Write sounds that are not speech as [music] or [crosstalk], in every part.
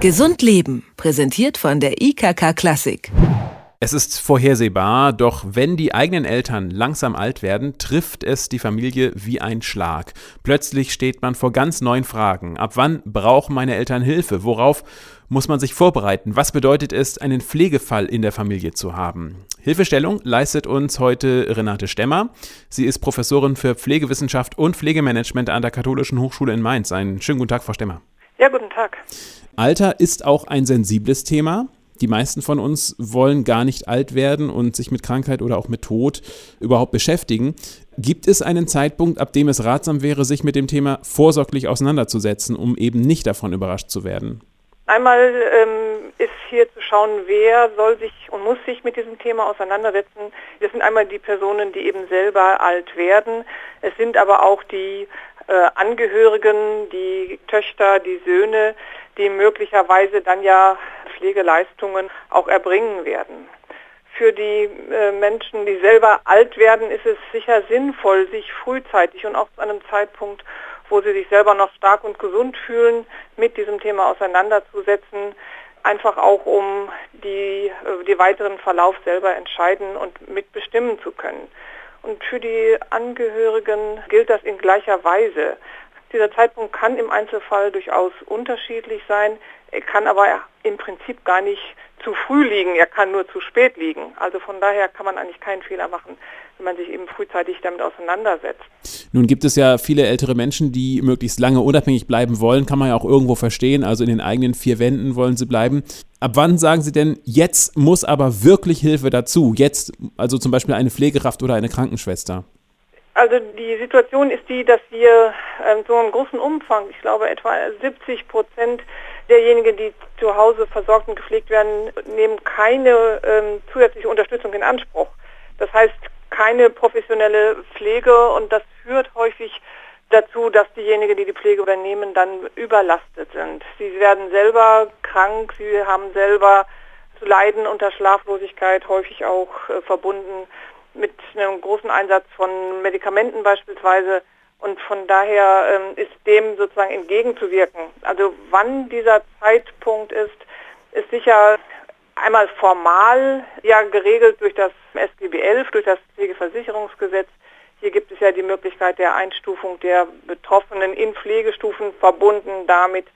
Gesund Leben, präsentiert von der IKK Klassik. Es ist vorhersehbar, doch wenn die eigenen Eltern langsam alt werden, trifft es die Familie wie ein Schlag. Plötzlich steht man vor ganz neuen Fragen. Ab wann brauchen meine Eltern Hilfe? Worauf muss man sich vorbereiten? Was bedeutet es, einen Pflegefall in der Familie zu haben? Hilfestellung leistet uns heute Renate Stemmer. Sie ist Professorin für Pflegewissenschaft und Pflegemanagement an der Katholischen Hochschule in Mainz. Einen schönen guten Tag, Frau Stemmer. Ja, guten Tag. Alter ist auch ein sensibles Thema. Die meisten von uns wollen gar nicht alt werden und sich mit Krankheit oder auch mit Tod überhaupt beschäftigen. Gibt es einen Zeitpunkt, ab dem es ratsam wäre, sich mit dem Thema vorsorglich auseinanderzusetzen, um eben nicht davon überrascht zu werden? Einmal ähm, ist hier zu schauen, wer soll sich und muss sich mit diesem Thema auseinandersetzen. Das sind einmal die Personen, die eben selber alt werden. Es sind aber auch die äh, Angehörigen, die Töchter, die Söhne, die möglicherweise dann ja Pflegeleistungen auch erbringen werden. Für die äh, Menschen, die selber alt werden, ist es sicher sinnvoll, sich frühzeitig und auch zu einem Zeitpunkt, wo sie sich selber noch stark und gesund fühlen, mit diesem Thema auseinanderzusetzen, einfach auch um die, äh, die weiteren Verlauf selber entscheiden und mitbestimmen zu können. Und für die Angehörigen gilt das in gleicher Weise. Dieser Zeitpunkt kann im Einzelfall durchaus unterschiedlich sein, er kann aber im Prinzip gar nicht zu früh liegen, er kann nur zu spät liegen. Also von daher kann man eigentlich keinen Fehler machen, wenn man sich eben frühzeitig damit auseinandersetzt. Nun gibt es ja viele ältere Menschen, die möglichst lange unabhängig bleiben wollen, kann man ja auch irgendwo verstehen, also in den eigenen vier Wänden wollen sie bleiben. Ab wann sagen Sie denn, jetzt muss aber wirklich Hilfe dazu? Jetzt, also zum Beispiel eine Pflegekraft oder eine Krankenschwester? Also die Situation ist die, dass wir ähm, so einen großen Umfang, ich glaube etwa 70 Prozent derjenigen, die zu Hause versorgt und gepflegt werden, nehmen keine ähm, zusätzliche Unterstützung in Anspruch. Das heißt keine professionelle Pflege und das führt häufig dazu, dass diejenigen, die die Pflege übernehmen, dann überlastet sind. Sie werden selber krank, sie haben selber zu leiden unter Schlaflosigkeit, häufig auch äh, verbunden mit einem großen Einsatz von Medikamenten beispielsweise. Und von daher ähm, ist dem sozusagen entgegenzuwirken. Also wann dieser Zeitpunkt ist, ist sicher einmal formal ja geregelt durch das SGB 11, durch das Pflegeversicherungsgesetz. Hier gibt es ja die Möglichkeit der Einstufung der Betroffenen in Pflegestufen verbunden damit,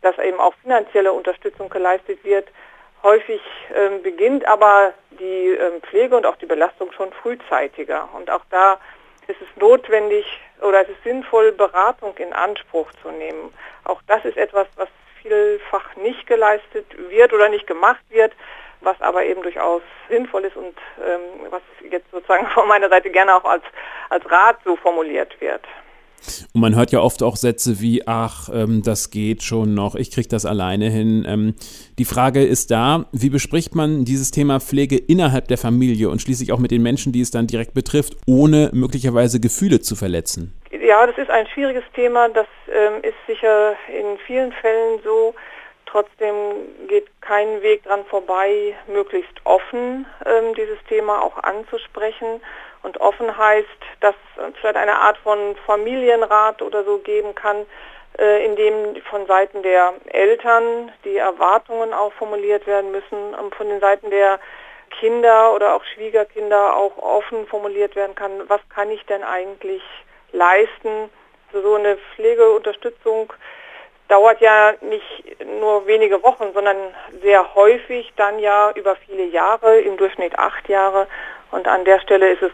dass eben auch finanzielle Unterstützung geleistet wird. Häufig ähm, beginnt aber die ähm, Pflege und auch die Belastung schon frühzeitiger. Und auch da ist es notwendig oder es ist sinnvoll, Beratung in Anspruch zu nehmen. Auch das ist etwas, was vielfach nicht geleistet wird oder nicht gemacht wird, was aber eben durchaus sinnvoll ist und ähm, was jetzt sozusagen [laughs] von meiner Seite gerne auch als, als Rat so formuliert wird. Und man hört ja oft auch Sätze wie, ach, ähm, das geht schon noch, ich kriege das alleine hin. Ähm, die Frage ist da, wie bespricht man dieses Thema Pflege innerhalb der Familie und schließlich auch mit den Menschen, die es dann direkt betrifft, ohne möglicherweise Gefühle zu verletzen? Ja, das ist ein schwieriges Thema. Das ähm, ist sicher in vielen Fällen so. Trotzdem geht kein Weg dran vorbei, möglichst offen ähm, dieses Thema auch anzusprechen. Und offen heißt, dass es vielleicht eine Art von Familienrat oder so geben kann, äh, in dem von Seiten der Eltern die Erwartungen auch formuliert werden müssen und von den Seiten der Kinder oder auch Schwiegerkinder auch offen formuliert werden kann, was kann ich denn eigentlich leisten. Also so eine Pflegeunterstützung dauert ja nicht nur wenige Wochen, sondern sehr häufig dann ja über viele Jahre, im Durchschnitt acht Jahre. Und an der Stelle ist es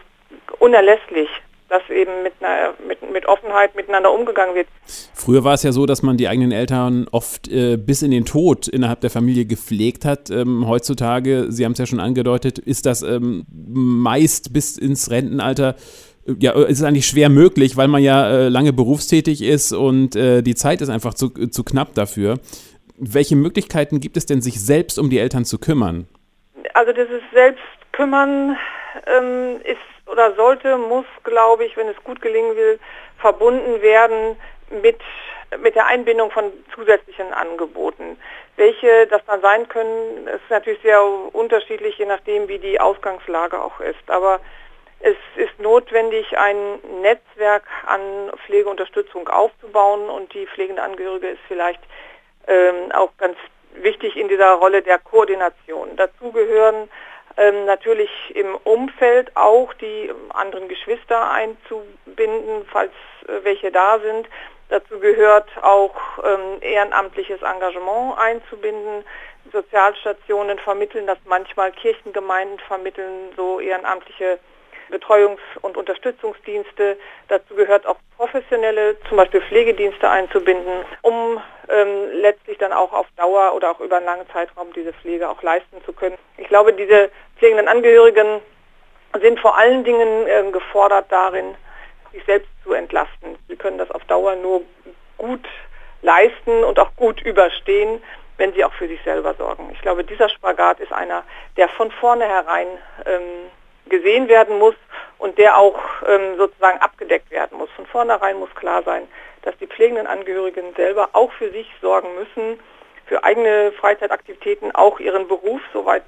unerlässlich, dass eben mit, einer, mit, mit Offenheit miteinander umgegangen wird. Früher war es ja so, dass man die eigenen Eltern oft äh, bis in den Tod innerhalb der Familie gepflegt hat. Ähm, heutzutage, Sie haben es ja schon angedeutet, ist das ähm, meist bis ins Rentenalter äh, ja, ist es eigentlich schwer möglich, weil man ja äh, lange berufstätig ist und äh, die Zeit ist einfach zu, zu knapp dafür. Welche Möglichkeiten gibt es denn, sich selbst um die Eltern zu kümmern? Also dieses Selbstkümmern ähm, ist oder sollte, muss, glaube ich, wenn es gut gelingen will, verbunden werden mit, mit der Einbindung von zusätzlichen Angeboten. Welche das dann sein können, ist natürlich sehr unterschiedlich, je nachdem, wie die Ausgangslage auch ist. Aber es ist notwendig, ein Netzwerk an Pflegeunterstützung aufzubauen und die pflegende Angehörige ist vielleicht ähm, auch ganz wichtig in dieser Rolle der Koordination. Dazu gehören ähm, natürlich im Umfeld auch die anderen Geschwister einzubinden, falls äh, welche da sind. Dazu gehört auch ähm, ehrenamtliches Engagement einzubinden. Sozialstationen vermitteln das manchmal, Kirchengemeinden vermitteln so ehrenamtliche Betreuungs- und Unterstützungsdienste. Dazu gehört auch professionelle, zum Beispiel Pflegedienste einzubinden, um ähm, letztlich dann auch auf Dauer oder auch über einen langen Zeitraum diese Pflege auch leisten zu können. Ich glaube, diese pflegenden Angehörigen sind vor allen Dingen äh, gefordert darin, sich selbst zu entlasten. Sie können das auf Dauer nur gut leisten und auch gut überstehen, wenn sie auch für sich selber sorgen. Ich glaube, dieser Spagat ist einer, der von vornherein ähm, gesehen werden muss und der auch ähm, sozusagen abgedeckt werden muss. Von vornherein muss klar sein, dass die pflegenden Angehörigen selber auch für sich sorgen müssen, für eigene Freizeitaktivitäten, auch ihren Beruf, soweit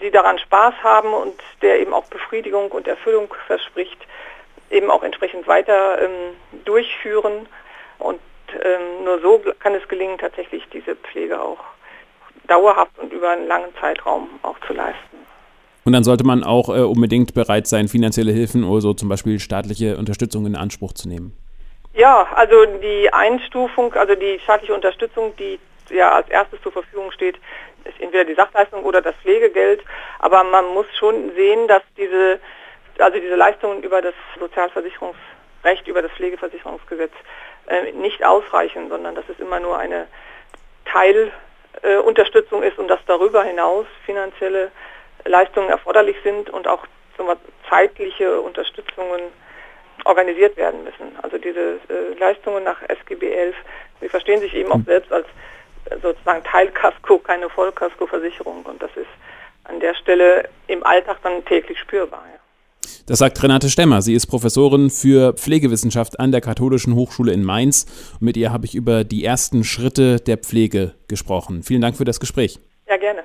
sie daran Spaß haben und der eben auch Befriedigung und Erfüllung verspricht, eben auch entsprechend weiter ähm, durchführen. Und ähm, nur so kann es gelingen, tatsächlich diese Pflege auch dauerhaft und über einen langen Zeitraum auch zu leisten. Und dann sollte man auch äh, unbedingt bereit sein, finanzielle Hilfen oder so zum Beispiel staatliche Unterstützung in Anspruch zu nehmen. Ja, also die Einstufung, also die staatliche Unterstützung, die ja als erstes zur Verfügung steht, ist entweder die Sachleistung oder das Pflegegeld. Aber man muss schon sehen, dass diese, also diese Leistungen über das Sozialversicherungsrecht, über das Pflegeversicherungsgesetz äh, nicht ausreichen, sondern dass es immer nur eine Teilunterstützung äh, ist und dass darüber hinaus finanzielle Leistungen erforderlich sind und auch zeitliche Unterstützungen organisiert werden müssen. Also diese äh, Leistungen nach SGB 11, sie verstehen sich eben auch hm. selbst als äh, sozusagen Teilkasko, keine Vollkaskoversicherung und das ist an der Stelle im Alltag dann täglich spürbar. Ja. Das sagt Renate Stemmer. Sie ist Professorin für Pflegewissenschaft an der Katholischen Hochschule in Mainz. Und mit ihr habe ich über die ersten Schritte der Pflege gesprochen. Vielen Dank für das Gespräch. Ja, gerne.